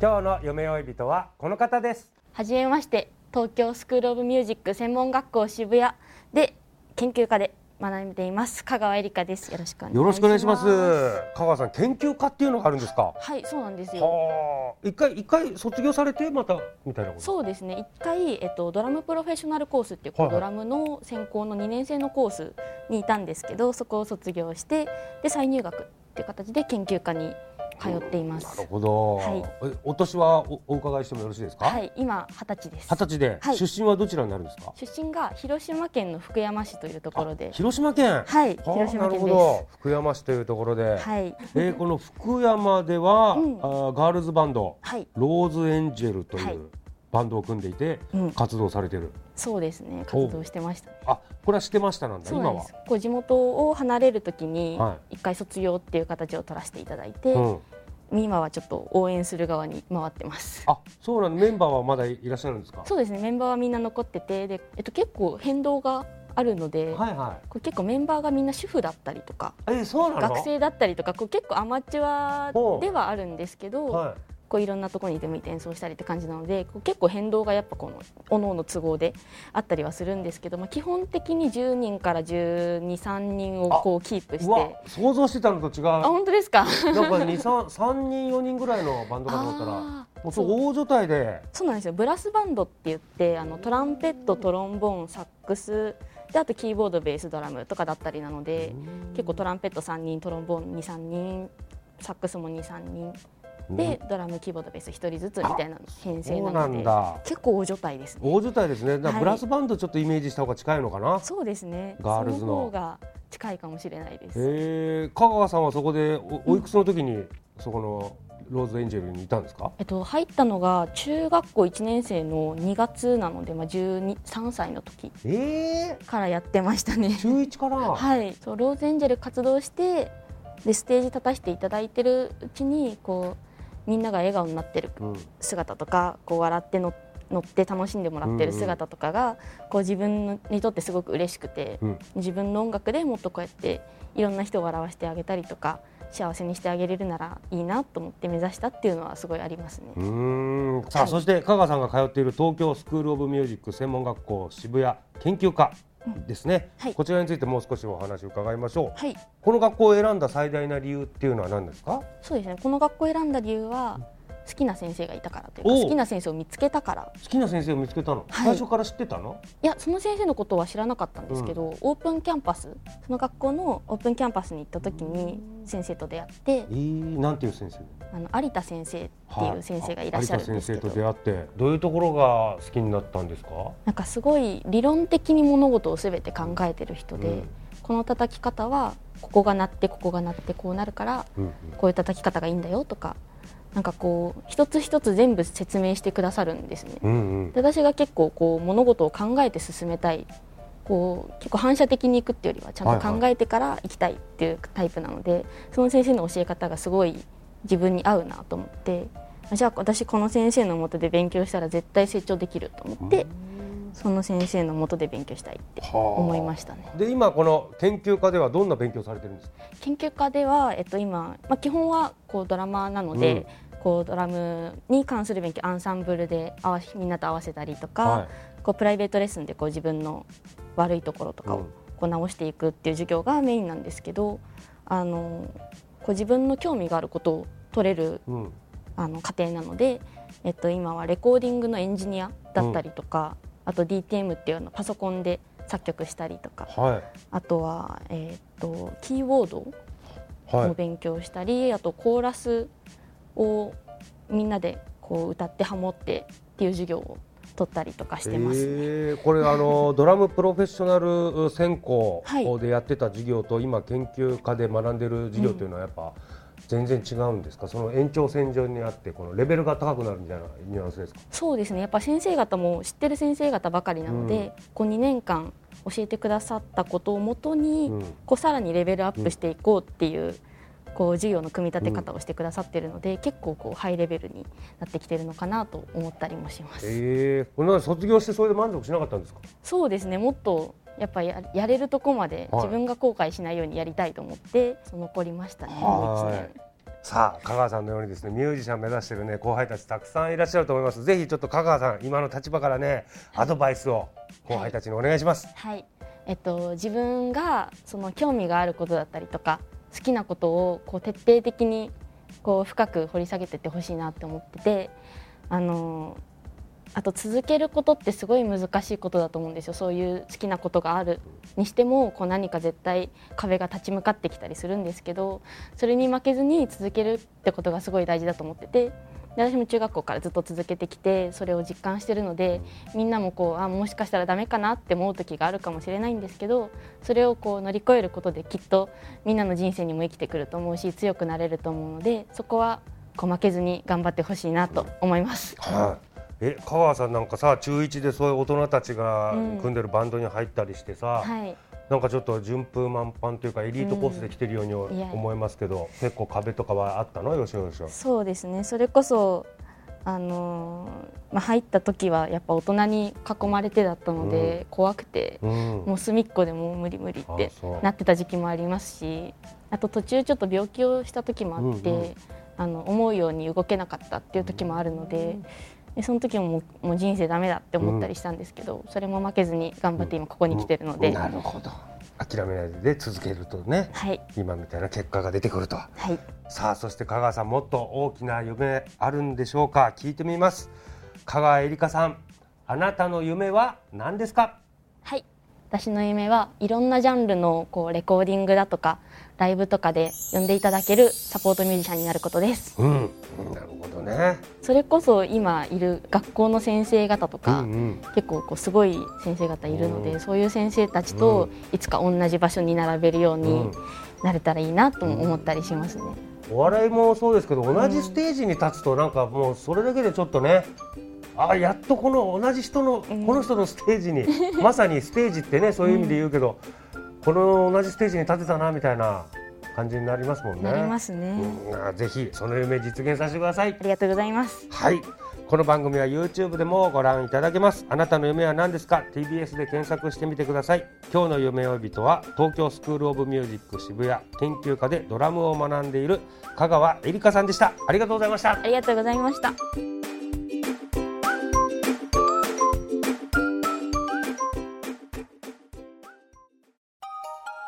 今日の夢追い人はこの方です。はじめまして東京スクールオブミュージック専門学校渋谷で研究科で学んでいます。香川えりかです。よろしくお願いします。よろしくお願いします。香川さん研究科っていうのがあるんですか？はいそうなんですよ。はあ。一回一回卒業されてまたみたいなことそうですね。一回、えっと、ドラムプロフェッショナルコースっていう、はいはい。ドラムの専攻の2年生のコースにいたんですけどそこを卒業してで再入学っていう形で研究科に通っています。なるほど、はい。えお年はおお伺いしてもよろしいですか？はい今二十歳です。二十歳で、はい。出身はどちらになるんですか？出身が広島県の福山市というところで。広島県。はいはあ広島県なるほでど。福山市というところで、すはい。えーこの福山では、うん。あーガールズバンドはい。ローズエンジェルといはい。うバンドを組んでいて、うん。活動されてる。そうですね。活動してました。あこれはしてましたなんだ。今は？こう地元を離れるときには一回卒業っていう形を取らせていただいて、うん、今はちょっと応援する側に回ってます。あそうなんだ。メンバーはまだいらっしゃるんですか？そうですね。メンバーはみんな残っててで、えっと、結構変動があるので、はいはこれ結構メンバーがみんな主婦だったりとかい。えそうなの学生だったりとかこう結構アマチュアではあるんですけど、はこういろんなところに出向いて演奏したりって感じなので結構変動がやっぱこの各々の都合であったりはするんですけど、まあ、基本的に10人から1 2 3人をこうキープして。いうわ想像してたのと違う。あ本当ですか？なんか二三三人四人ぐらいのバンドかと思ったらもう大所帯で。そうなんですよ。ブラスバンドって言ってあのトランペットトロンボーンサックスであとキーボードベースドラムとかだったりなので結構トランペット3人トロンボーン23人サックスも23人でドラムキーボードベース1人ずつみたいな編成ななので結構大所帯ですね。大所帯ですね。だからはい。ブラスバンドちょっとイメージした方が近いのかな、そうですね。ガールズの。その方が近いかもしれないです。へえ香川さんはそこでおおいくつの時にそこのローズエンジェルにいたんですか？えっと、入ったのが中学校1年生の2月なので、まあ、12 3歳の時ええからやってましたね。中一から、はい、そうローズエンジェル活動してでステージ立たせていただいてるうちにこうみんなが笑顔になってるうん。姿とかこう笑っての乗って楽しんでもらってる姿とかが、こう自分にとってすごく嬉しくて、うん。自分の音楽でもっとこうやっていろんな人を笑わせてあげたりとか幸せにしてあげれるならいいなと思って目指したっていうのはすごいありますね。うーん。さあ、はいそして香川さんが通っている東京スクールオブミュージック専門学校渋谷研究科ですね、はい。こちらについてもう少しお話を伺いましょう。はい。この学校を選んだ最大な理由っていうのは何ですか？そうですね。この学校を選んだ理由は好きな先生がいたからというか好きな先生を見つけたから。好きな先生を見つけたの、はい。最初から知ってたの？いやその先生のことは知らなかったんですけど、オープンキャンパスその学校のオープンキャンパスに行った時に先生と出会ってえー、なんていう先生？あの有田先生っていう先生がいらっしゃるんですけど、有田先生と出会ってどういうところが好きになったんですか？なんかすごい理論的に物事をすべて考えてる人で、うん。この叩き方はここが鳴ってここが鳴ってこうなるからうんうん。こういう叩き方がいいんだよとかなんかこう一つ一つ全部説明してくださるんですね。うんうん。で私が結構こう物事を考えて進めたい。こう結構反射的にいくっていうよりはちゃんと考えてから行きたいっていうタイプなので、その先生の教え方がすごい自分に合うなと思ってあじゃあ私この先生のもとで勉強したら絶対成長できると思って、その先生のもとで勉強したいって思いましたね。で今この研究家ではどんな勉強されてるんです？か研究家では、えっと、今、まあ、基本はこうドラマーなので、こうドラムに関する勉強アンサンブルで合わみんなと合わせたりとか、はい。こうプライベートレッスンでこう自分の悪いところとかをうん。こう直していくっていう授業がメインなんですけどあのこう自分の興味があることを取れるうん。あの家庭なので、えっと、今はレコーディングのエンジニアだったりとか、あと DTM っていうのパソコンで作曲したりとか、はい。あとは、えっとキーボードはい。を勉強したり、あとコーラスをみんなでこう歌ってハモってっていう授業を取ったりとかしてます、えー。これあの ドラムプロフェッショナル専攻はい。でやってた授業と今研究家で学んでる授業というのはやっぱ全然違うんですか、その延長線上にあってこのレベルが高くなるみたいなニュアンスですか？そうですね。やっぱ先生方も知ってる先生方ばかりなので、こう2年間教えてくださったことをもとに、うん。こうさらにレベルアップしていこうっていう,、こう授業の組み立て方をしてくださっているので、結構こうハイレベルになってきてるのかなと思ったりもします。ええこれなんか卒業してそれで満足しなかったんですか？そうですね。もっとやっぱややれるとこまではい。自分が後悔しないようにやりたいと思って、残りましたね。さあ香川さんのようにですねミュージシャン目指してるね後輩たちたくさんいらっしゃると思います。ぜひちょっと香川さん今の立場からねアドバイスを後輩たちにお願いします、はい、えっと、自分がその興味があることだったりとか好きなことをこう徹底的にこう深く掘り下げていってほしいなって思っててあのあと続けることってすごい難しいことだと思うんですよ。そういう好きなことがあるにしてもこう何か絶対壁が立ち向かってきたりするんですけどそれに負けずに続けるってことがすごい大事だと思っててで私も中学校からずっと続けてきてそれを実感してるのでみんなもこうあもしかしたらダメかなって思う時があるかもしれないんですけどそれをこう乗り越えることできっとみんなの人生にも生きてくると思うし強くなれると思うのでそこはこう負けずに頑張ってほしいなと思います。はい。え香川さんなんかさ中1でそういう大人たちがうん。組んでるバンドに入ったりしてさ、はいなんかちょっと順風満帆というかエリートコースで来てるように思いますけど、結構壁とかはあったの？よしよしよそうですね。それこそあのーまあ、入った時はやっぱ大人に囲まれてだったので、怖くてうん。もう隅っこでもう無理無理ってなってた時期もありますしあと途中ちょっと病気をした時もあって、うんうんあの思うように動けなかったっていう時もあるので。でその時ももう人生ダメだって思ったりしたんですけど、それも負けずに頑張って今ここに来てるので、なるほど。諦めないで続けるとねはい。今みたいな結果が出てくると。はい。さあそして香川さんもっと大きな夢あるんでしょうか？聞いてみます。香川えりかさんあなたの夢は何ですか？はい。私の夢はいろんなジャンルのこうレコーディングだとかライブとかで呼んでいただけるサポートミュージシャンになることです。うんね。それこそ今いる学校の先生方とか、うんうん。結構こうすごい先生方いるので、うん。そういう先生たちうとん。いつか同じ場所に並べるよううにん。なれたらいいなとも思ったりしますね。お笑いもそうですけど同じステージに立つとなんかもうそれだけでちょっとねあやっとこの同じ人の、うん。この人のステージに まさにステージってねそういう意味で言うけど、この同じステージに立てたなみたいな感じになりますもんね。なりますね、うんあぜひその夢実現させてくださいあ。りがとうございます。はい。この番組は YouTube でもご覧いただけます。あなたの夢は何ですか ?TBS で検索してみてください。今日の夢追い人は東京スクールオブミュージック渋谷研究科でドラムを学んでいる香川えりかさんでした。ありがとうございましたあ。りがとうございました。